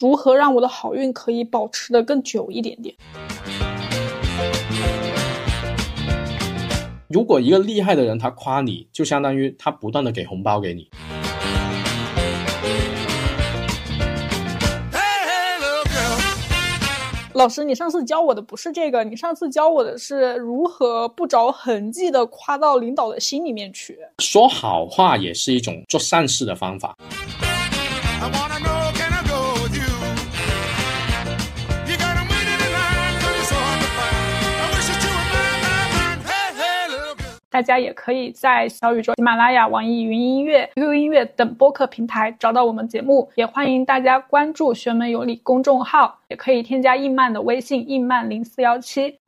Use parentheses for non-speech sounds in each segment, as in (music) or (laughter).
如何让我的好运可以保持的更久一点点。如果一个厉害的人他夸你，就相当于他不断的给红包给你。老师，你上次教我的不是这个，你上次教我的是如何不着痕迹的夸到领导的心里面去。说好话也是一种做善事的方法。大家也可以在小宇宙、喜马拉雅、网易云音乐、QQ 音乐等播客平台找到我们节目。也欢迎大家关注“玄门有理”公众号，也可以添加印曼的微信“印曼零四幺七”。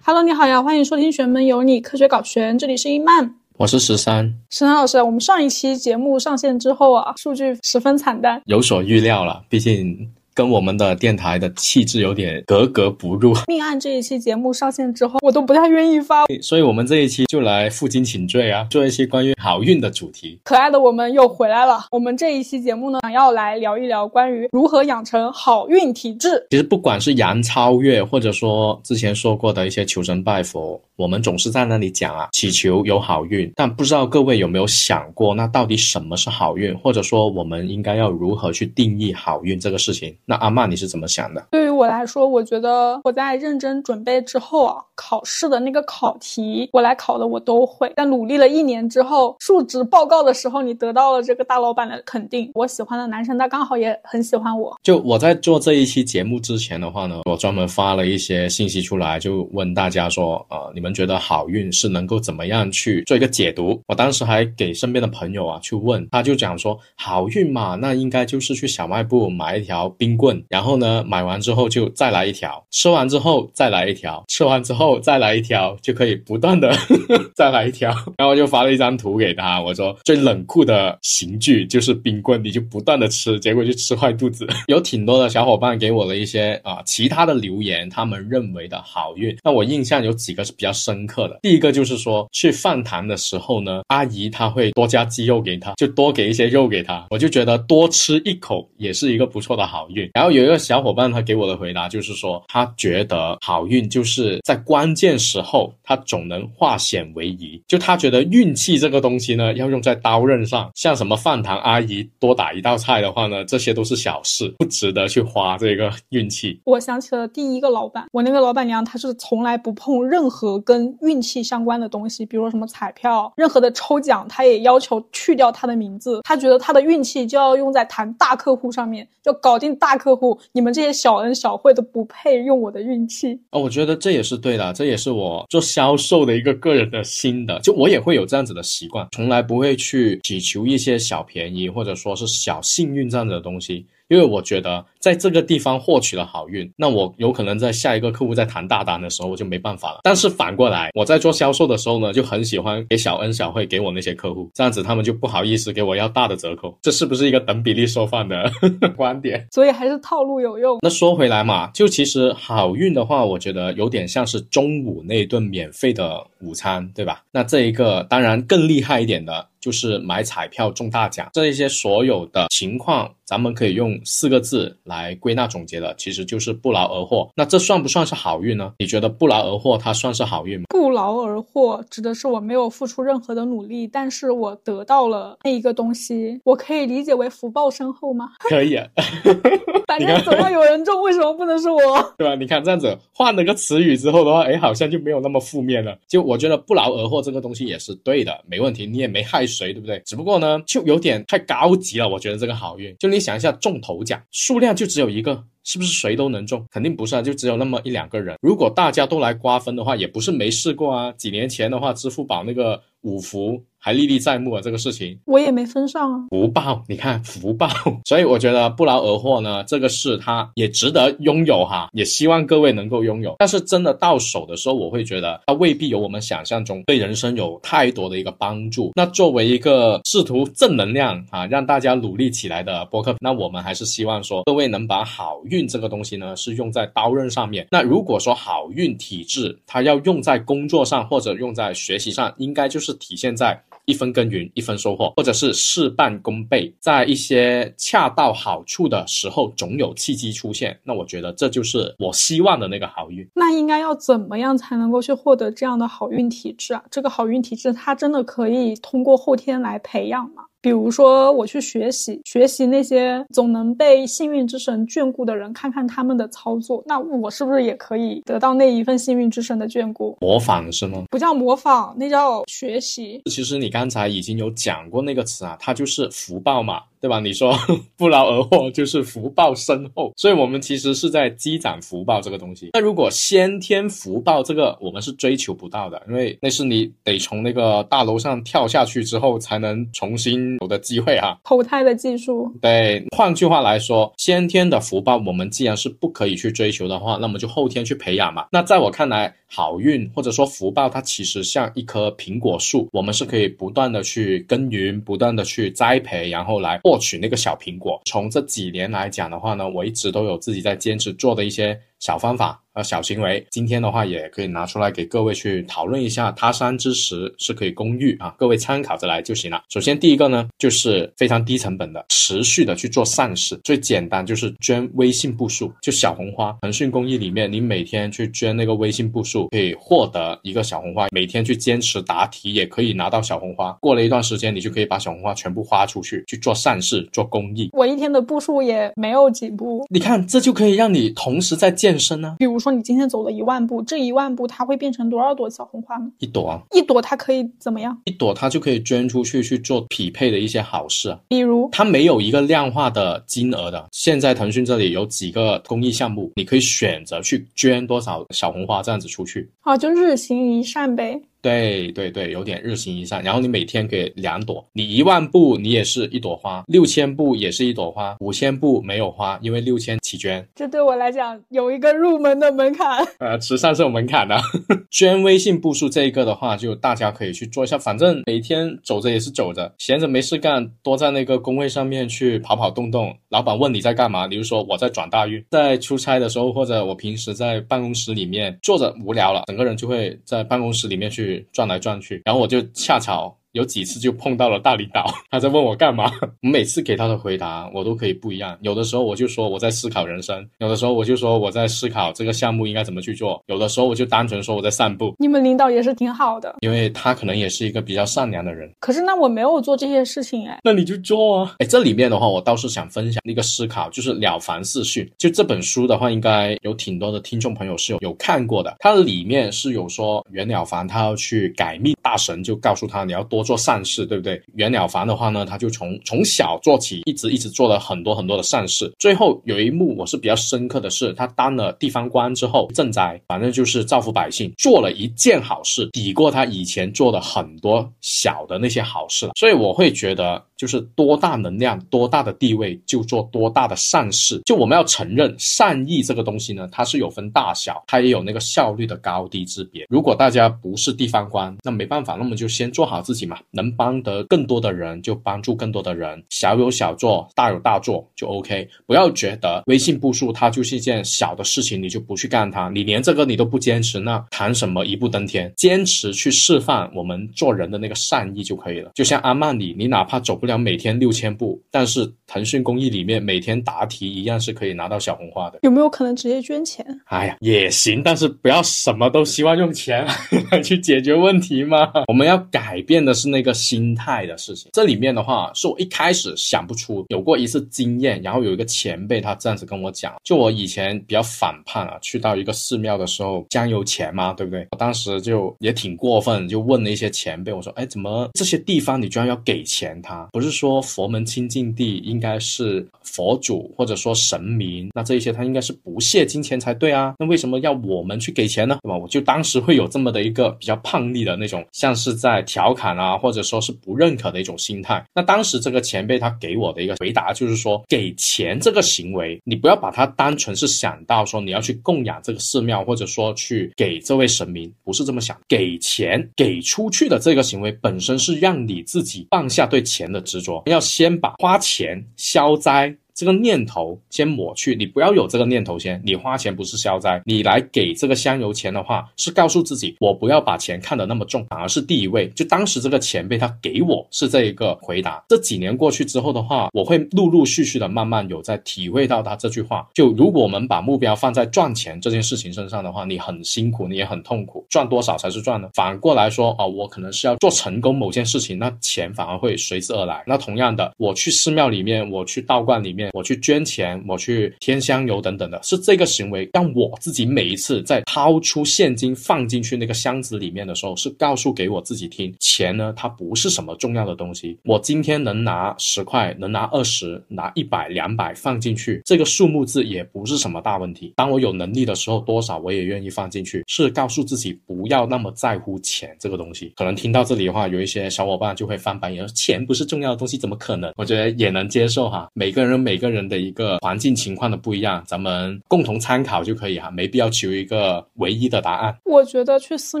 Hello，你好呀，欢迎收听“玄门有理”科学搞玄，这里是易曼。我是十三，十三老师，我们上一期节目上线之后啊，数据十分惨淡，有所预料了，毕竟。跟我们的电台的气质有点格格不入。(laughs) 命案这一期节目上线之后，我都不太愿意发，所以我们这一期就来负荆请罪啊，做一些关于好运的主题。可爱的我们又回来了。我们这一期节目呢，想要来聊一聊关于如何养成好运体质。其实不管是杨超越，或者说之前说过的一些求神拜佛，我们总是在那里讲啊，祈求有好运。但不知道各位有没有想过，那到底什么是好运，或者说我们应该要如何去定义好运这个事情？那阿曼你是怎么想的？对于我来说，我觉得我在认真准备之后啊，考试的那个考题我来考的我都会。但努力了一年之后，述职报告的时候，你得到了这个大老板的肯定。我喜欢的男生他刚好也很喜欢我。就我在做这一期节目之前的话呢，我专门发了一些信息出来，就问大家说，呃，你们觉得好运是能够怎么样去做一个解读？我当时还给身边的朋友啊去问，他就讲说，好运嘛，那应该就是去小卖部买一条冰棍。然后呢，买完之后就再来一条，吃完之后再来一条，吃完之后再来一条，就可以不断的 (laughs) 再来一条。然后就发了一张图给他，我说最冷酷的刑具就是冰棍，你就不断的吃，结果就吃坏肚子。有挺多的小伙伴给我了一些啊其他的留言，他们认为的好运。那我印象有几个是比较深刻的。第一个就是说去饭堂的时候呢，阿姨她会多加鸡肉给他，就多给一些肉给他，我就觉得多吃一口也是一个不错的好运。然后有。一个小伙伴他给我的回答就是说，他觉得好运就是在关键时候他总能化险为夷。就他觉得运气这个东西呢，要用在刀刃上。像什么饭堂阿姨多打一道菜的话呢，这些都是小事，不值得去花这个运气。我想起了第一个老板，我那个老板娘她是从来不碰任何跟运气相关的东西，比如什么彩票，任何的抽奖，她也要求去掉她的名字。她觉得她的运气就要用在谈大客户上面，就搞定大客户。你们这些小恩小惠都不配用我的运气哦，我觉得这也是对的，这也是我做销售的一个个人的心得，就我也会有这样子的习惯，从来不会去祈求一些小便宜或者说是小幸运这样子的东西。因为我觉得在这个地方获取了好运，那我有可能在下一个客户在谈大单的时候我就没办法了。但是反过来，我在做销售的时候呢，就很喜欢给小恩小惠给我那些客户，这样子他们就不好意思给我要大的折扣。这是不是一个等比例收放的 (laughs) 观点？所以还是套路有用。那说回来嘛，就其实好运的话，我觉得有点像是中午那一顿免费的午餐，对吧？那这一个当然更厉害一点的。就是买彩票中大奖，这一些所有的情况，咱们可以用四个字来归纳总结的，其实就是不劳而获。那这算不算是好运呢？你觉得不劳而获它算是好运吗？不劳而获指的是我没有付出任何的努力，但是我得到了那一个东西，我可以理解为福报深厚吗？可以，啊，(laughs) (laughs) (laughs) 反正总要有人中，为什么不能是我？(laughs) 对吧？你看这样子换了个词语之后的话，哎，好像就没有那么负面了。就我觉得不劳而获这个东西也是对的，没问题，你也没害。谁对不对？只不过呢，就有点太高级了。我觉得这个好运，就你想一下，中头奖数量就只有一个，是不是谁都能中？肯定不是啊，就只有那么一两个人。如果大家都来瓜分的话，也不是没试过啊。几年前的话，支付宝那个五福。还历历在目啊，这个事情。我也没分上啊。福报，你看福报，(laughs) 所以我觉得不劳而获呢，这个事它也值得拥有哈，也希望各位能够拥有。但是真的到手的时候，我会觉得它未必有我们想象中对人生有太多的一个帮助。那作为一个试图正能量啊，让大家努力起来的播客，那我们还是希望说，各位能把好运这个东西呢，是用在刀刃上面。那如果说好运体质，它要用在工作上或者用在学习上，应该就是体现在。一分耕耘一分收获，或者是事半功倍，在一些恰到好处的时候，总有契机出现。那我觉得这就是我希望的那个好运。那应该要怎么样才能够去获得这样的好运体质啊？这个好运体质，它真的可以通过后天来培养吗？比如说，我去学习学习那些总能被幸运之神眷顾的人，看看他们的操作，那我是不是也可以得到那一份幸运之神的眷顾？模仿是吗？不叫模仿，那叫学习。其实你刚才已经有讲过那个词啊，它就是福报嘛。对吧？你说 (laughs) 不劳而获就是福报深厚，所以我们其实是在积攒福报这个东西。那如果先天福报这个我们是追求不到的，因为那是你得从那个大楼上跳下去之后才能重新有的机会啊，投胎的技术。对，换句话来说，先天的福报我们既然是不可以去追求的话，那么就后天去培养嘛。那在我看来，好运或者说福报，它其实像一棵苹果树，我们是可以不断的去耕耘，不断的去栽培，然后来获取那个小苹果。从这几年来讲的话呢，我一直都有自己在坚持做的一些小方法。和，小行为，今天的话也可以拿出来给各位去讨论一下。他山之石是可以攻玉啊，各位参考着来就行了。首先第一个呢，就是非常低成本的，持续的去做善事。最简单就是捐微信步数，就小红花。腾讯公益里面，你每天去捐那个微信步数，可以获得一个小红花。每天去坚持答题，也可以拿到小红花。过了一段时间，你就可以把小红花全部花出去，去做善事，做公益。我一天的步数也没有几步，你看这就可以让你同时在健身呢。比如说。说你今天走了一万步，这一万步它会变成多少朵小红花呢？一朵啊，一朵它可以怎么样？一朵它就可以捐出去去做匹配的一些好事啊。比如它没有一个量化的金额的。现在腾讯这里有几个公益项目，你可以选择去捐多少小红花这样子出去。哦，就日行一善呗。对对对，有点日行一善，然后你每天给两朵，你一万步你也是一朵花，六千步也是一朵花，五千步没有花，因为六千起捐。这对我来讲有一个入门的门槛。(laughs) 呃，慈善是有门槛的，(laughs) 捐微信步数这一个的话，就大家可以去做一下，反正每天走着也是走着，闲着没事干，多在那个工位上面去跑跑动动。老板问你在干嘛，你就说我在转大运，在出差的时候，或者我平时在办公室里面坐着无聊了，整个人就会在办公室里面去。转来转去，然后我就恰巧。有几次就碰到了大领导，(laughs) 他在问我干嘛，(laughs) 我每次给他的回答我都可以不一样。有的时候我就说我在思考人生，有的时候我就说我在思考这个项目应该怎么去做，有的时候我就单纯说我在散步。你们领导也是挺好的，因为他可能也是一个比较善良的人。可是那我没有做这些事情哎，那你就做啊！哎，这里面的话我倒是想分享一个思考，就是《了凡四训》。就这本书的话，应该有挺多的听众朋友是有有看过的。它里面是有说袁了凡他要去改命，大神就告诉他你要多做善事，对不对？袁了凡的话呢，他就从从小做起，一直一直做了很多很多的善事。最后有一幕我是比较深刻的是，他当了地方官之后赈灾，反正就是造福百姓，做了一件好事，抵过他以前做的很多小的那些好事了。所以我会觉得。就是多大能量、多大的地位，就做多大的善事。就我们要承认，善意这个东西呢，它是有分大小，它也有那个效率的高低之别。如果大家不是地方官，那没办法，那么就先做好自己嘛，能帮得更多的人就帮助更多的人，小有小做，大有大做就 OK。不要觉得微信步数它就是一件小的事情，你就不去干它，你连这个你都不坚持，那谈什么一步登天？坚持去示范我们做人的那个善意就可以了。就像阿曼里，你哪怕走不。不了每天六千步，但是腾讯公益里面每天答题一样是可以拿到小红花的。有没有可能直接捐钱？哎呀，也行，但是不要什么都希望用钱 (laughs) 来去解决问题嘛。我们要改变的是那个心态的事情。这里面的话，是我一开始想不出，有过一次经验，然后有一个前辈他这样子跟我讲，就我以前比较反叛啊，去到一个寺庙的时候，香油钱嘛，对不对？我当时就也挺过分，就问了一些前辈，我说，哎，怎么这些地方你居然要给钱他？不是说佛门清净地应该是佛祖或者说神明，那这一些他应该是不屑金钱才对啊，那为什么要我们去给钱呢？对吧？我就当时会有这么的一个比较叛逆的那种，像是在调侃啊，或者说是不认可的一种心态。那当时这个前辈他给我的一个回答就是说，给钱这个行为，你不要把它单纯是想到说你要去供养这个寺庙，或者说去给这位神明，不是这么想。给钱给出去的这个行为本身是让你自己放下对钱的执着，要先把花钱消灾。这个念头先抹去，你不要有这个念头先。你花钱不是消灾，你来给这个香油钱的话，是告诉自己，我不要把钱看得那么重，反而是第一位。就当时这个前辈他给我是这一个回答。这几年过去之后的话，我会陆陆续续的慢慢有在体会到他这句话。就如果我们把目标放在赚钱这件事情身上的话，你很辛苦，你也很痛苦。赚多少才是赚呢？反过来说啊，我可能是要做成功某件事情，那钱反而会随之而来。那同样的，我去寺庙里面，我去道观里面。我去捐钱，我去添香油等等的，是这个行为让我自己每一次在掏出现金放进去那个箱子里面的时候，是告诉给我自己听，钱呢它不是什么重要的东西。我今天能拿十块，能拿二十，拿一百、两百放进去，这个数目字也不是什么大问题。当我有能力的时候，多少我也愿意放进去，是告诉自己不要那么在乎钱这个东西。可能听到这里的话，有一些小伙伴就会翻白眼，钱不是重要的东西，怎么可能？我觉得也能接受哈，每个人每每个人的一个环境情况的不一样，咱们共同参考就可以哈，没必要求一个唯一的答案。我觉得去寺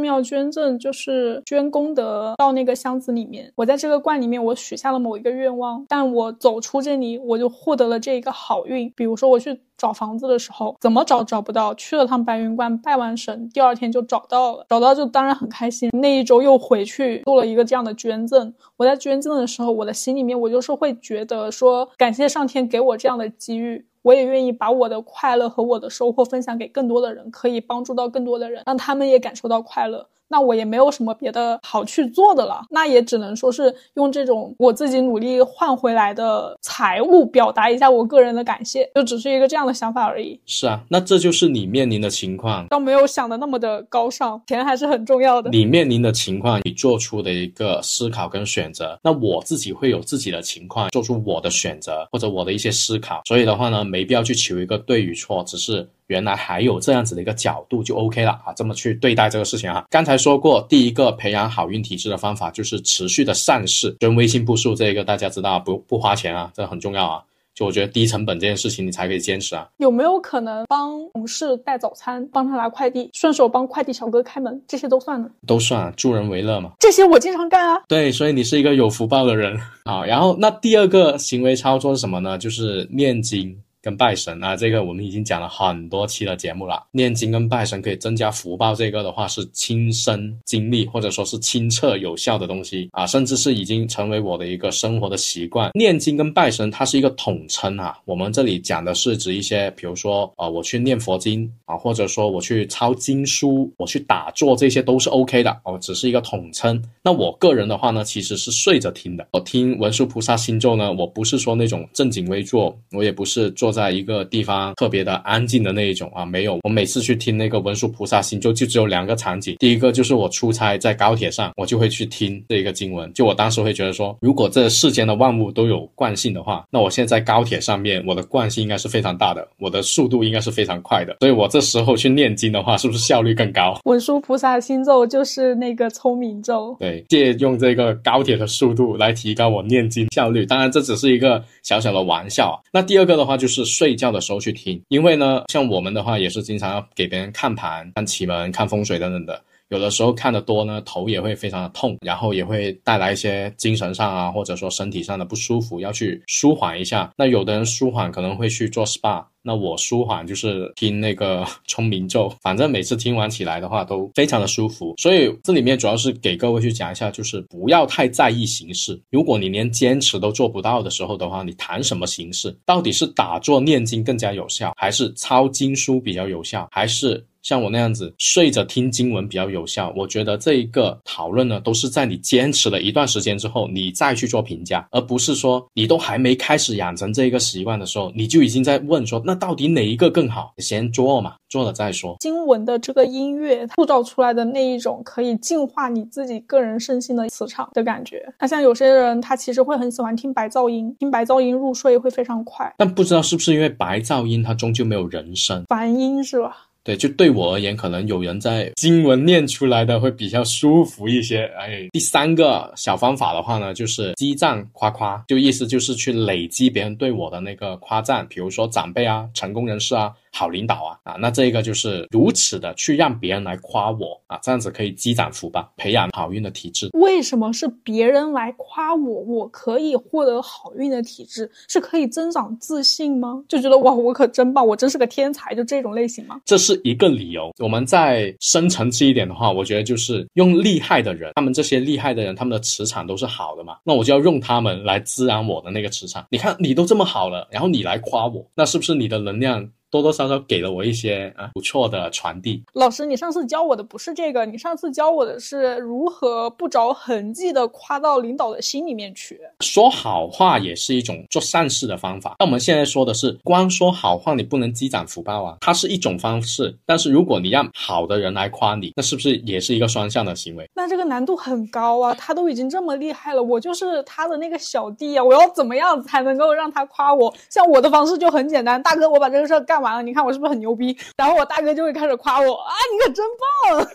庙捐赠就是捐功德到那个箱子里面，我在这个罐里面我许下了某一个愿望，但我走出这里我就获得了这一个好运。比如说我去找房子的时候，怎么找找不到，去了趟白云观拜完神，第二天就找到了，找到就当然很开心。那一周又回去做了一个这样的捐赠，我在捐赠的时候，我的心里面我就是会觉得说感谢上天给我这样的机遇。我也愿意把我的快乐和我的收获分享给更多的人，可以帮助到更多的人，让他们也感受到快乐。那我也没有什么别的好去做的了，那也只能说是用这种我自己努力换回来的财物表达一下我个人的感谢，就只是一个这样的想法而已。是啊，那这就是你面临的情况，倒没有想的那么的高尚，钱还是很重要的。你面临的情况，你做出的一个思考跟选择，那我自己会有自己的情况，做出我的选择或者我的一些思考，所以的话呢，没必要去求一个对与错，只是。原来还有这样子的一个角度就 OK 了啊，这么去对待这个事情啊。刚才说过，第一个培养好运体质的方法就是持续的善事，跟微信步数这个大家知道不不花钱啊，这很重要啊。就我觉得低成本这件事情你才可以坚持啊。有没有可能帮同事带早餐，帮他拿快递，顺手帮快递小哥开门，这些都算呢？都算，助人为乐嘛。这些我经常干啊。对，所以你是一个有福报的人啊。然后那第二个行为操作是什么呢？就是念经。跟拜神啊，这个我们已经讲了很多期的节目了。念经跟拜神可以增加福报，这个的话是亲身经历或者说是亲测有效的东西啊，甚至是已经成为我的一个生活的习惯。念经跟拜神它是一个统称啊，我们这里讲的是指一些，比如说啊，我去念佛经啊，或者说我去抄经书，我去打坐，这些都是 OK 的哦，只是一个统称。那我个人的话呢，其实是睡着听的。我听文殊菩萨心咒呢，我不是说那种正襟危坐，我也不是坐。在一个地方特别的安静的那一种啊，没有。我每次去听那个文殊菩萨心咒，就只有两个场景。第一个就是我出差在高铁上，我就会去听这一个经文。就我当时会觉得说，如果这世间的万物都有惯性的话，那我现在在高铁上面，我的惯性应该是非常大的，我的速度应该是非常快的。所以我这时候去念经的话，是不是效率更高？文殊菩萨心咒就是那个聪明咒，对，借用这个高铁的速度来提高我念经效率。当然这只是一个小小的玩笑啊。那第二个的话就是。是睡觉的时候去听，因为呢，像我们的话也是经常要给别人看盘、看奇门、看风水等等的。有的时候看的多呢，头也会非常的痛，然后也会带来一些精神上啊，或者说身体上的不舒服，要去舒缓一下。那有的人舒缓可能会去做 SPA，那我舒缓就是听那个聪明咒，反正每次听完起来的话都非常的舒服。所以这里面主要是给各位去讲一下，就是不要太在意形式。如果你连坚持都做不到的时候的话，你谈什么形式？到底是打坐念经更加有效，还是抄经书比较有效，还是？像我那样子睡着听经文比较有效，我觉得这一个讨论呢，都是在你坚持了一段时间之后，你再去做评价，而不是说你都还没开始养成这一个习惯的时候，你就已经在问说，那到底哪一个更好？先做嘛，做了再说。经文的这个音乐塑造出来的那一种可以净化你自己个人身心的磁场的感觉。那像有些人他其实会很喜欢听白噪音，听白噪音入睡会非常快。但不知道是不是因为白噪音它终究没有人声，梵音是吧？对，就对我而言，可能有人在经文念出来的会比较舒服一些。哎，第三个小方法的话呢，就是积赞夸夸，就意思就是去累积别人对我的那个夸赞，比如说长辈啊、成功人士啊。好领导啊啊，那这个就是如此的去让别人来夸我啊，这样子可以积攒福报，培养好运的体质。为什么是别人来夸我，我可以获得好运的体质，是可以增长自信吗？就觉得哇，我可真棒，我真是个天才，就这种类型吗？这是一个理由。我们再深层次一点的话，我觉得就是用厉害的人，他们这些厉害的人，他们的磁场都是好的嘛，那我就要用他们来滋养我的那个磁场。你看你都这么好了，然后你来夸我，那是不是你的能量？多多少少给了我一些啊不错的传递。老师，你上次教我的不是这个，你上次教我的是如何不着痕迹的夸到领导的心里面去。说好话也是一种做善事的方法。那我们现在说的是，光说好话你不能积攒福报啊，它是一种方式。但是如果你让好的人来夸你，那是不是也是一个双向的行为？那这个难度很高啊！他都已经这么厉害了，我就是他的那个小弟啊，我要怎么样才能够让他夸我？像我的方式就很简单，大哥，我把这个事儿干。干完了，你看我是不是很牛逼？然后我大哥就会开始夸我啊，你可真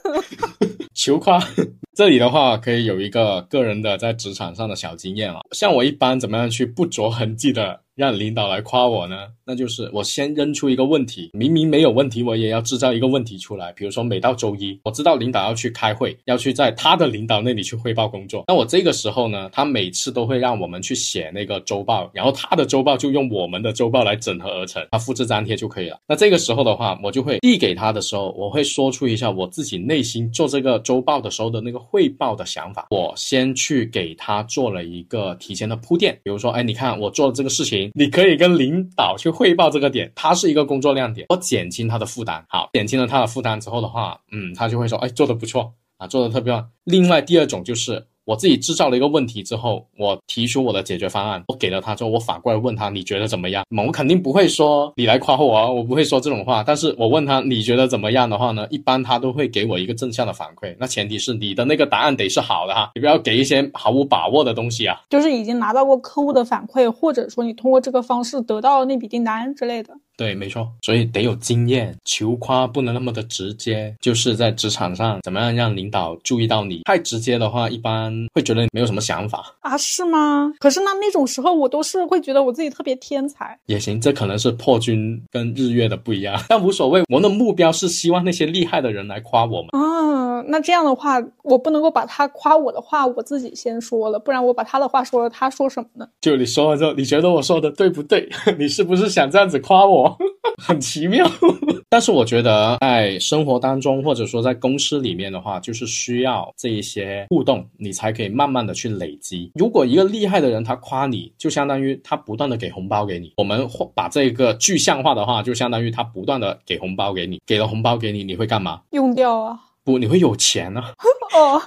棒！(laughs) 求夸。这里的话可以有一个个人的在职场上的小经验了，像我一般怎么样去不着痕迹的。让领导来夸我呢，那就是我先扔出一个问题，明明没有问题，我也要制造一个问题出来。比如说，每到周一，我知道领导要去开会，要去在他的领导那里去汇报工作。那我这个时候呢，他每次都会让我们去写那个周报，然后他的周报就用我们的周报来整合而成，他复制粘贴就可以了。那这个时候的话，我就会递给他的时候，我会说出一下我自己内心做这个周报的时候的那个汇报的想法。我先去给他做了一个提前的铺垫，比如说，哎，你看我做了这个事情。你可以跟领导去汇报这个点，它是一个工作亮点，我减轻他的负担。好，减轻了他的负担之后的话，嗯，他就会说，哎，做的不错啊，做的特别棒。另外，第二种就是。我自己制造了一个问题之后，我提出我的解决方案，我给了他之后，我反过来问他你觉得怎么样？我肯定不会说你来夸我啊，我不会说这种话。但是我问他你觉得怎么样的话呢，一般他都会给我一个正向的反馈。那前提是你的那个答案得是好的哈，你不要给一些毫无把握的东西啊。就是已经拿到过客户的反馈，或者说你通过这个方式得到那笔订单之类的。对，没错，所以得有经验，求夸不能那么的直接。就是在职场上，怎么样让领导注意到你？太直接的话，一般会觉得没有什么想法啊？是吗？可是那那种时候，我都是会觉得我自己特别天才。也行，这可能是破军跟日月的不一样，(laughs) 但无所谓。我们的目标是希望那些厉害的人来夸我们啊。那这样的话，我不能够把他夸我的话我自己先说了，不然我把他的话说了，他说什么呢？就你说了之后，你觉得我说的对不对？(laughs) 你是不是想这样子夸我？(laughs) 很奇妙，(laughs) 但是我觉得在生活当中，或者说在公司里面的话，就是需要这一些互动，你才可以慢慢的去累积。如果一个厉害的人他夸你，就相当于他不断的给红包给你。我们把这个具象化的话，就相当于他不断的给红包给你，给了红包给你，你会干嘛？用掉啊？不，你会有钱啊？(laughs) 哦，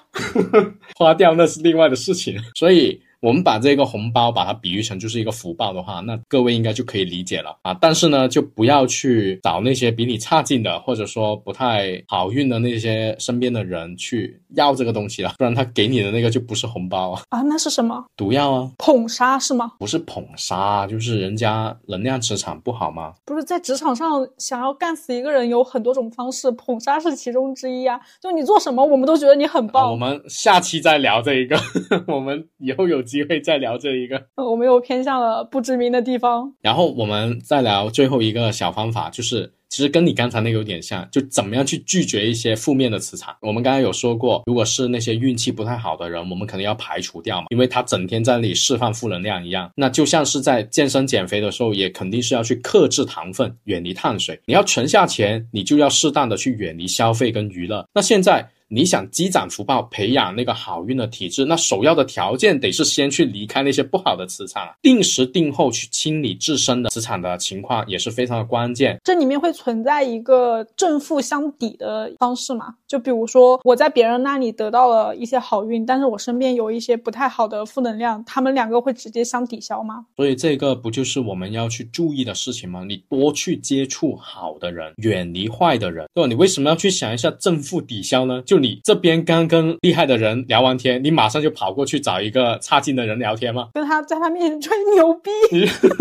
花掉那是另外的事情，所以。我们把这个红包把它比喻成就是一个福报的话，那各位应该就可以理解了啊。但是呢，就不要去找那些比你差劲的，或者说不太好运的那些身边的人去要这个东西了，(laughs) 不然他给你的那个就不是红包啊。啊，那是什么？毒药啊？捧杀是吗？不是捧杀，就是人家能量磁场不好吗？不是在职场上想要干死一个人有很多种方式，捧杀是其中之一啊。就你做什么，我们都觉得你很棒。我们下期再聊这一个，(laughs) 我们以后有。机会再聊这一个，(laughs) 我们又偏向了不知名的地方。然后我们再聊最后一个小方法，就是其实跟你刚才那个有点像，就怎么样去拒绝一些负面的磁场。我们刚才有说过，如果是那些运气不太好的人，我们肯定要排除掉嘛，因为他整天在那里释放负能量一样。那就像是在健身减肥的时候，也肯定是要去克制糖分，远离碳水。你要存下钱，你就要适当的去远离消费跟娱乐。那现在。你想积攒福报，培养那个好运的体质，那首要的条件得是先去离开那些不好的磁场，定时定后去清理自身的磁场的情况也是非常的关键。这里面会存在一个正负相抵的方式嘛？就比如说我在别人那里得到了一些好运，但是我身边有一些不太好的负能量，他们两个会直接相抵消吗？所以这个不就是我们要去注意的事情吗？你多去接触好的人，远离坏的人，对吧？你为什么要去想一下正负抵消呢？就你这边刚跟厉害的人聊完天，你马上就跑过去找一个差劲的人聊天吗？跟他在他面前吹牛逼，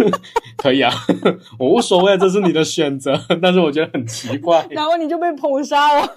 (laughs) 可以啊，(laughs) 我无所谓，这是你的选择，(laughs) 但是我觉得很奇怪。然后你就被捧杀了。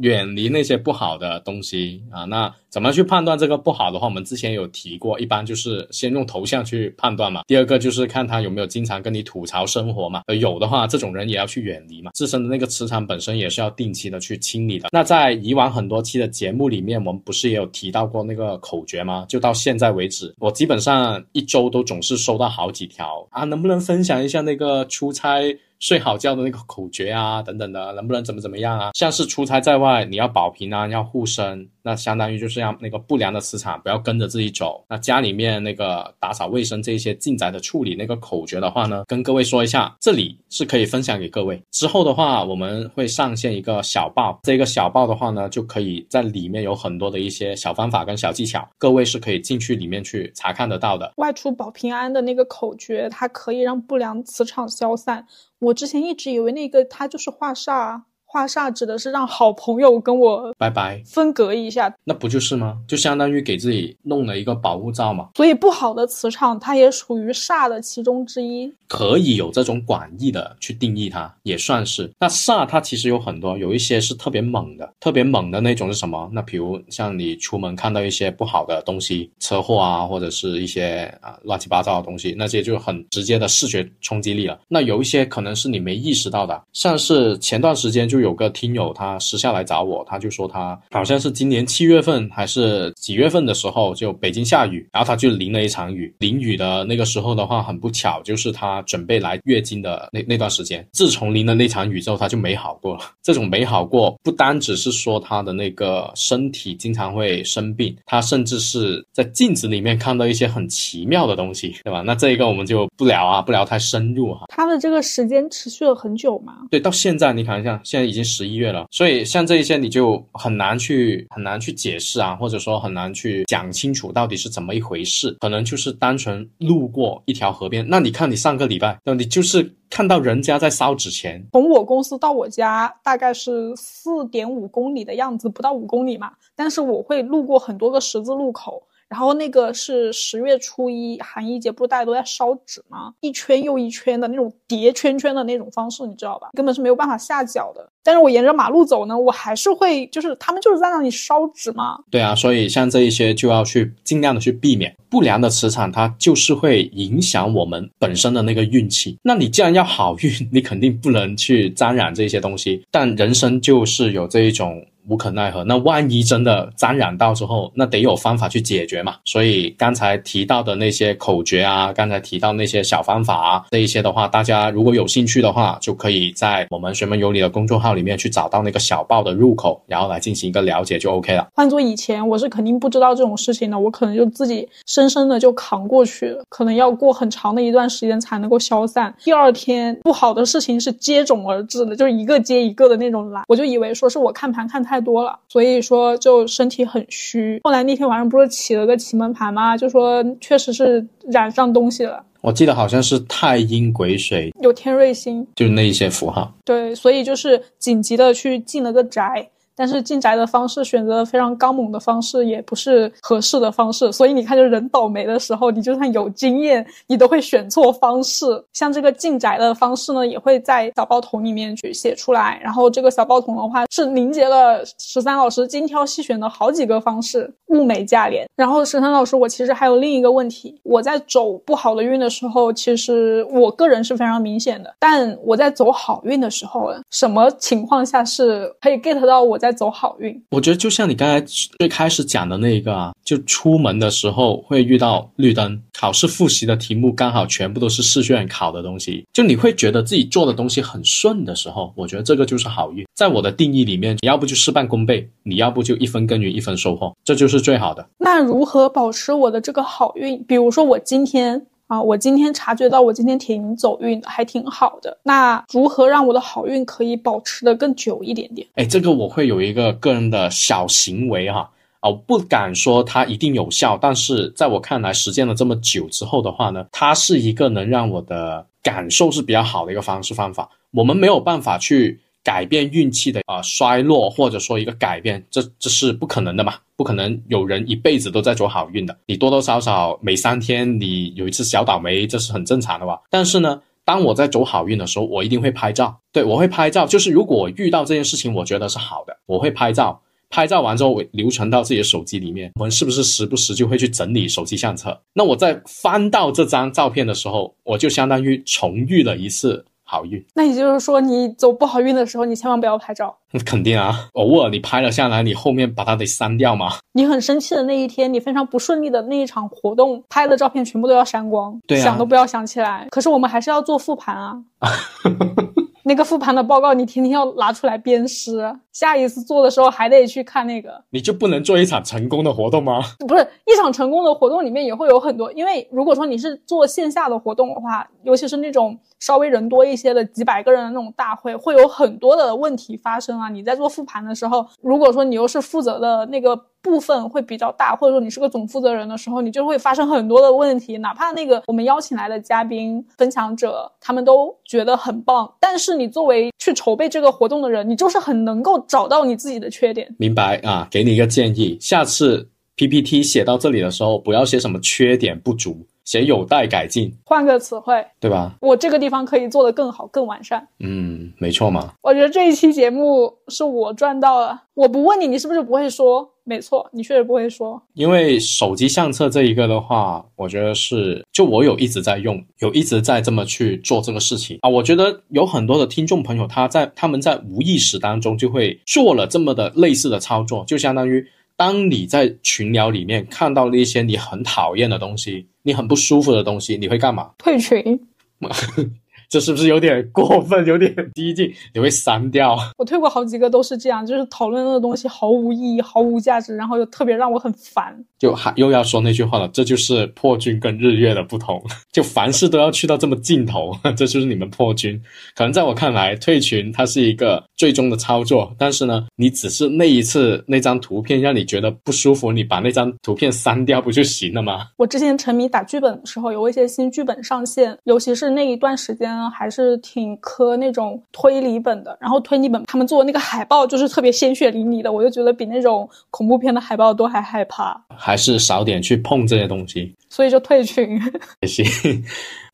远离那些不好的东西啊，那怎么去判断这个不好的话？我们之前有提过，一般就是先用头像去判断嘛。第二个就是看他有没有经常跟你吐槽生活嘛，有的话，这种人也要去远离嘛。自身的那个磁场本身也是要定期的去清理的。那在以往很多期的节目里面，我们不是也有提到过那个口诀吗？就到现在为止，我基本上一周都总是收到好几条啊，能不能分享一下那个出差？睡好觉的那个口诀啊，等等的，能不能怎么怎么样啊？像是出差在外，你要保平安，要护身，那相当于就是让那个不良的磁场不要跟着自己走。那家里面那个打扫卫生这些进宅的处理那个口诀的话呢，跟各位说一下，这里是可以分享给各位。之后的话，我们会上线一个小报，这个小报的话呢，就可以在里面有很多的一些小方法跟小技巧，各位是可以进去里面去查看得到的。外出保平安的那个口诀，它可以让不良磁场消散。我之前一直以为那个他就是画煞。化煞指的是让好朋友跟我拜拜分隔一下，那不就是吗？就相当于给自己弄了一个保护罩嘛。所以不好的磁场，它也属于煞的其中之一。可以有这种广义的去定义它，也算是。那煞它其实有很多，有一些是特别猛的，特别猛的那种是什么？那比如像你出门看到一些不好的东西，车祸啊，或者是一些啊乱七八糟的东西，那些就很直接的视觉冲击力了。那有一些可能是你没意识到的，像是前段时间就。有个听友他私下来找我，他就说他好像是今年七月份还是几月份的时候，就北京下雨，然后他就淋了一场雨。淋雨的那个时候的话，很不巧，就是他准备来月经的那那段时间。自从淋了那场雨之后，他就没好过了。这种没好过，不单只是说他的那个身体经常会生病，他甚至是在镜子里面看到一些很奇妙的东西，对吧？那这一个我们就不聊啊，不聊太深入哈。他的这个时间持续了很久吗？对，到现在你看一下，现在。已经十一月了，所以像这一些你就很难去很难去解释啊，或者说很难去讲清楚到底是怎么一回事。可能就是单纯路过一条河边，那你看你上个礼拜，那你就是看到人家在烧纸钱。从我公司到我家大概是四点五公里的样子，不到五公里嘛。但是我会路过很多个十字路口。然后那个是十月初一寒衣节，不是大家都在烧纸吗？一圈又一圈的那种叠圈圈的那种方式，你知道吧？根本是没有办法下脚的。但是我沿着马路走呢，我还是会，就是他们就是在那里烧纸嘛。对啊，所以像这一些就要去尽量的去避免不良的磁场，它就是会影响我们本身的那个运气。那你既然要好运，(laughs) 你肯定不能去沾染这些东西。但人生就是有这一种。无可奈何，那万一真的沾染到之后，那得有方法去解决嘛。所以刚才提到的那些口诀啊，刚才提到那些小方法啊，这一些的话，大家如果有兴趣的话，就可以在我们学门有理的公众号里面去找到那个小报的入口，然后来进行一个了解就 OK 了。换做以前，我是肯定不知道这种事情的，我可能就自己深深的就扛过去了，可能要过很长的一段时间才能够消散。第二天不好的事情是接踵而至的，就是一个接一个的那种来，我就以为说是我看盘看太。太多了，所以说就身体很虚。后来那天晚上不是起了个奇门盘吗？就说确实是染上东西了。我记得好像是太阴癸水，有天瑞星，就是那一些符号。对，所以就是紧急的去进了个宅。但是进宅的方式选择非常刚猛的方式，也不是合适的方式。所以你看，就人倒霉的时候，你就算有经验，你都会选错方式。像这个进宅的方式呢，也会在小报童里面去写出来。然后这个小报童的话，是凝结了十三老师精挑细选的好几个方式，物美价廉。然后十三老师，我其实还有另一个问题，我在走不好的运的时候，其实我个人是非常明显的。但我在走好运的时候，什么情况下是可以 get 到我在在走好运。我觉得就像你刚才最开始讲的那一个啊，就出门的时候会遇到绿灯，考试复习的题目刚好全部都是试卷考的东西，就你会觉得自己做的东西很顺的时候，我觉得这个就是好运。在我的定义里面，你要不就事半功倍，你要不就一分耕耘一分收获，这就是最好的。那如何保持我的这个好运？比如说我今天。啊，我今天察觉到我今天挺走运的，还挺好的。那如何让我的好运可以保持的更久一点点？哎，这个我会有一个个人的小行为哈，啊，不敢说它一定有效，但是在我看来，实践了这么久之后的话呢，它是一个能让我的感受是比较好的一个方式方法。我们没有办法去。改变运气的啊衰落，或者说一个改变，这这是不可能的嘛？不可能有人一辈子都在走好运的。你多多少少每三天你有一次小倒霉，这是很正常的吧？但是呢，当我在走好运的时候，我一定会拍照。对我会拍照，就是如果遇到这件事情，我觉得是好的，我会拍照。拍照完之后我留存到自己的手机里面。我们是不是时不时就会去整理手机相册？那我在翻到这张照片的时候，我就相当于重遇了一次。好运，那也就是说，你走不好运的时候，你千万不要拍照。(laughs) 肯定啊，偶尔你拍了下来，你后面把它得删掉嘛。你很生气的那一天，你非常不顺利的那一场活动，拍的照片全部都要删光，对想都不要想起来。可是我们还是要做复盘啊。(laughs) 那个复盘的报告，你天天要拿出来鞭尸，下一次做的时候还得去看那个。你就不能做一场成功的活动吗？不是一场成功的活动里面也会有很多，因为如果说你是做线下的活动的话，尤其是那种稍微人多一些的几百个人的那种大会，会有很多的问题发生啊。你在做复盘的时候，如果说你又是负责的那个。部分会比较大，或者说你是个总负责人的时候，你就会发生很多的问题。哪怕那个我们邀请来的嘉宾、分享者，他们都觉得很棒，但是你作为去筹备这个活动的人，你就是很能够找到你自己的缺点。明白啊？给你一个建议，下次 PPT 写到这里的时候，不要写什么缺点不足。写有待改进，换个词汇，对吧？我这个地方可以做得更好、更完善。嗯，没错嘛。我觉得这一期节目是我赚到了。我不问你，你是不是不会说？没错，你确实不会说。因为手机相册这一个的话，我觉得是，就我有一直在用，有一直在这么去做这个事情啊。我觉得有很多的听众朋友，他在他们在无意识当中就会做了这么的类似的操作，就相当于。当你在群聊里面看到了一些你很讨厌的东西，你很不舒服的东西，你会干嘛？退群。(laughs) 这是不是有点过分，有点激进？你会删掉？(laughs) 我退过好几个都是这样，就是讨论那个东西毫无意义、毫无价值，然后又特别让我很烦。就还又要说那句话了，这就是破军跟日月的不同，(laughs) 就凡事都要去到这么尽头，(laughs) 这就是你们破军。可能在我看来，退群它是一个最终的操作，但是呢，你只是那一次那张图片让你觉得不舒服，你把那张图片删掉不就行了吗？我之前沉迷打剧本的时候，有一些新剧本上线，尤其是那一段时间。还是挺磕那种推理本的，然后推理本他们做那个海报就是特别鲜血淋漓的，我就觉得比那种恐怖片的海报都还害怕。还是少点去碰这些东西，所以就退群 (laughs) 也行。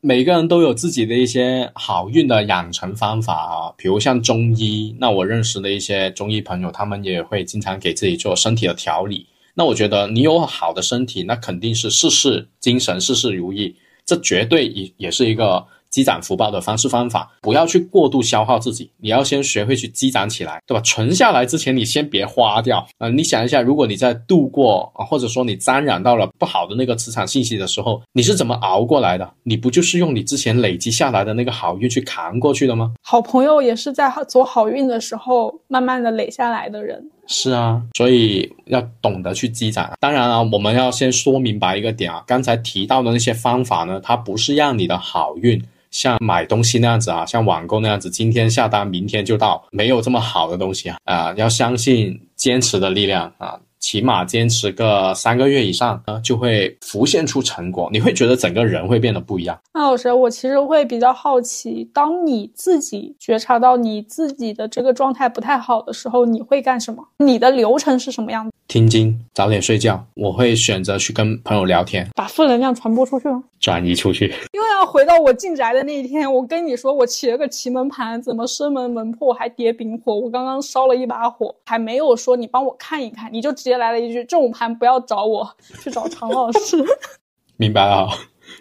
每个人都有自己的一些好运的养成方法啊，比如像中医，那我认识的一些中医朋友，他们也会经常给自己做身体的调理。那我觉得你有好的身体，那肯定是事事精神，事事如意，这绝对也也是一个。积攒福报的方式方法，不要去过度消耗自己，你要先学会去积攒起来，对吧？存下来之前，你先别花掉啊！你想一下，如果你在度过啊，或者说你沾染到了不好的那个磁场信息的时候，你是怎么熬过来的？你不就是用你之前累积下来的那个好运去扛过去的吗？好朋友也是在走好运的时候，慢慢的累下来的人。是啊，所以要懂得去积攒。当然啊，我们要先说明白一个点啊，刚才提到的那些方法呢，它不是让你的好运。像买东西那样子啊，像网购那样子，今天下单，明天就到，没有这么好的东西啊！啊，要相信坚持的力量啊。起码坚持个三个月以上啊，就会浮现出成果。你会觉得整个人会变得不一样。那老师，我其实会比较好奇，当你自己觉察到你自己的这个状态不太好的时候，你会干什么？你的流程是什么样子？听经，早点睡觉。我会选择去跟朋友聊天，把负能量传播出去吗？转移出去。又要回到我进宅的那一天，我跟你说，我起了个奇门盘，怎么生门门破还叠丙火？我刚刚烧了一把火，还没有说你帮我看一看，你就直接。来了一句：“这种盘不要找我，去找常老师。(laughs) ”明白了。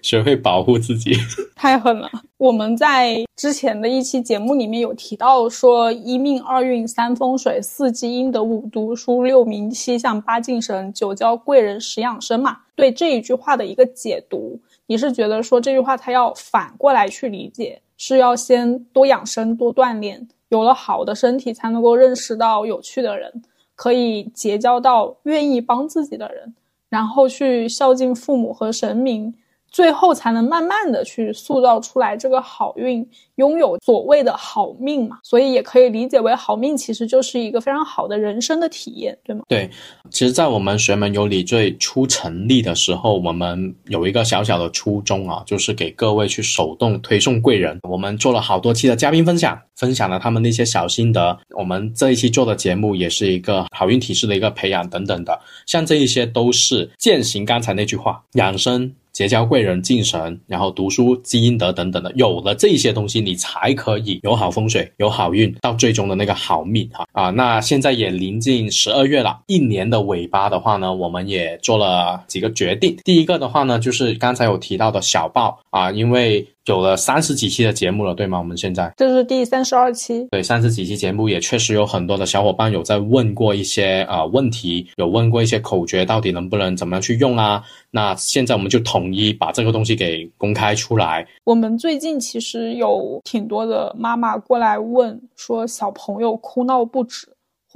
学会保护自己。(laughs) 太狠了！我们在之前的一期节目里面有提到说，一命二运三风水，四积阴德五读书，六名七相八敬神，九交贵人十养生嘛。对这一句话的一个解读，你是觉得说这句话他要反过来去理解，是要先多养生多锻炼，有了好的身体才能够认识到有趣的人，可以结交到愿意帮自己的人。然后去孝敬父母和神明，最后才能慢慢的去塑造出来这个好运。拥有所谓的好命嘛，所以也可以理解为好命其实就是一个非常好的人生的体验，对吗？对，其实，在我们学门有理最初成立的时候，我们有一个小小的初衷啊，就是给各位去手动推送贵人。我们做了好多期的嘉宾分享，分享了他们那些小心得。我们这一期做的节目也是一个好运体质的一个培养等等的，像这一些都是践行刚才那句话，养生。结交贵人、敬神，然后读书积阴德等等的，有了这些东西，你才可以有好风水、有好运，到最终的那个好命哈啊！那现在也临近十二月了，一年的尾巴的话呢，我们也做了几个决定。第一个的话呢，就是刚才有提到的小报啊，因为。有了三十几期的节目了，对吗？我们现在这是第三十二期，对，三十几期节目也确实有很多的小伙伴有在问过一些啊问题，有问过一些口诀到底能不能怎么样去用啊？那现在我们就统一把这个东西给公开出来。我们最近其实有挺多的妈妈过来问，说小朋友哭闹不止。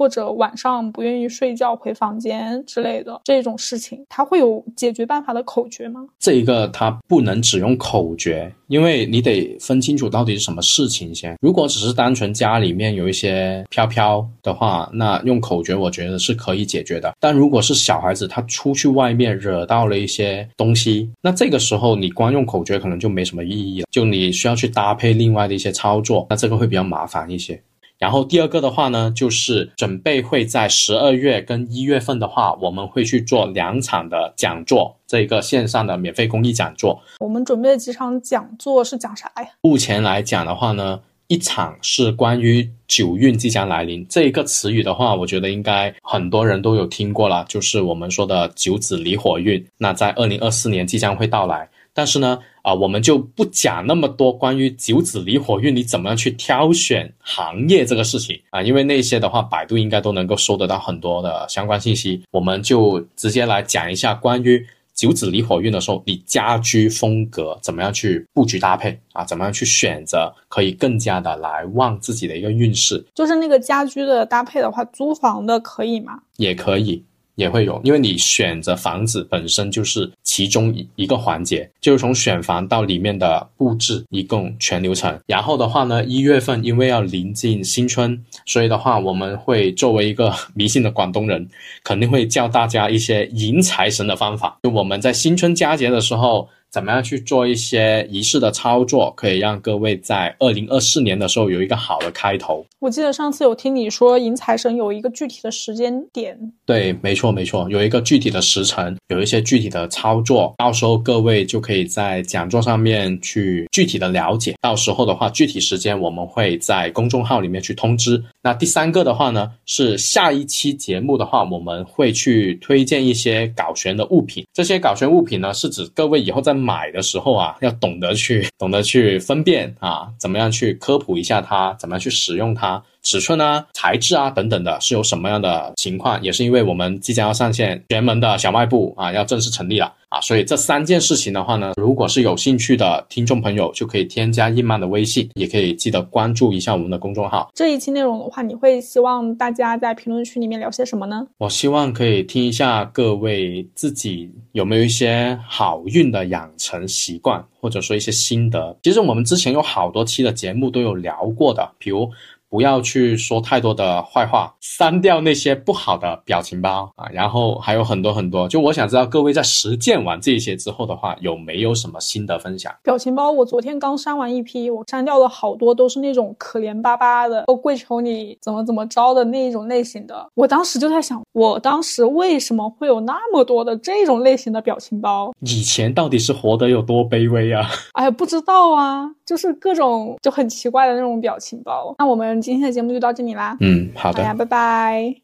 或者晚上不愿意睡觉回房间之类的这种事情，它会有解决办法的口诀吗？这一个它不能只用口诀，因为你得分清楚到底是什么事情先。如果只是单纯家里面有一些飘飘的话，那用口诀我觉得是可以解决的。但如果是小孩子他出去外面惹到了一些东西，那这个时候你光用口诀可能就没什么意义了，就你需要去搭配另外的一些操作，那这个会比较麻烦一些。然后第二个的话呢，就是准备会在十二月跟一月份的话，我们会去做两场的讲座，这一个线上的免费公益讲座。我们准备了几场讲座是讲啥呀？目前来讲的话呢，一场是关于九运即将来临这一个词语的话，我觉得应该很多人都有听过了，就是我们说的九紫离火运，那在二零二四年即将会到来。但是呢，啊，我们就不讲那么多关于九紫离火运你怎么样去挑选行业这个事情啊，因为那些的话，百度应该都能够搜得到很多的相关信息。我们就直接来讲一下关于九紫离火运的时候，你家居风格怎么样去布局搭配啊，怎么样去选择可以更加的来旺自己的一个运势。就是那个家居的搭配的话，租房的可以吗？也可以。也会有，因为你选择房子本身就是其中一个环节，就是从选房到里面的布置，一共全流程。然后的话呢，一月份因为要临近新春，所以的话，我们会作为一个迷信的广东人，肯定会教大家一些迎财神的方法。就我们在新春佳节的时候。怎么样去做一些仪式的操作，可以让各位在二零二四年的时候有一个好的开头？我记得上次有听你说迎财神有一个具体的时间点。对，没错没错，有一个具体的时辰，有一些具体的操作，到时候各位就可以在讲座上面去具体的了解。到时候的话，具体时间我们会在公众号里面去通知。那第三个的话呢，是下一期节目的话，我们会去推荐一些搞玄的物品。这些搞玄物品呢，是指各位以后在买的时候啊，要懂得去懂得去分辨啊，怎么样去科普一下它，怎么样去使用它。尺寸啊、材质啊等等的，是有什么样的情况？也是因为我们即将要上线全门的小卖部啊，要正式成立了啊，所以这三件事情的话呢，如果是有兴趣的听众朋友，就可以添加印曼的微信，也可以记得关注一下我们的公众号。这一期内容的话，你会希望大家在评论区里面聊些什么呢？我希望可以听一下各位自己有没有一些好运的养成习惯，或者说一些心得。其实我们之前有好多期的节目都有聊过的，比如。不要去说太多的坏话，删掉那些不好的表情包啊，然后还有很多很多。就我想知道各位在实践完这些之后的话，有没有什么心得分享？表情包我昨天刚删完一批，我删掉了好多，都是那种可怜巴巴的，都跪求你怎么怎么着的那一种类型的。我当时就在想，我当时为什么会有那么多的这种类型的表情包？以前到底是活得有多卑微啊？哎呀，不知道啊，就是各种就很奇怪的那种表情包。那我们。今天的节目就到这里啦，嗯，好的，拜拜。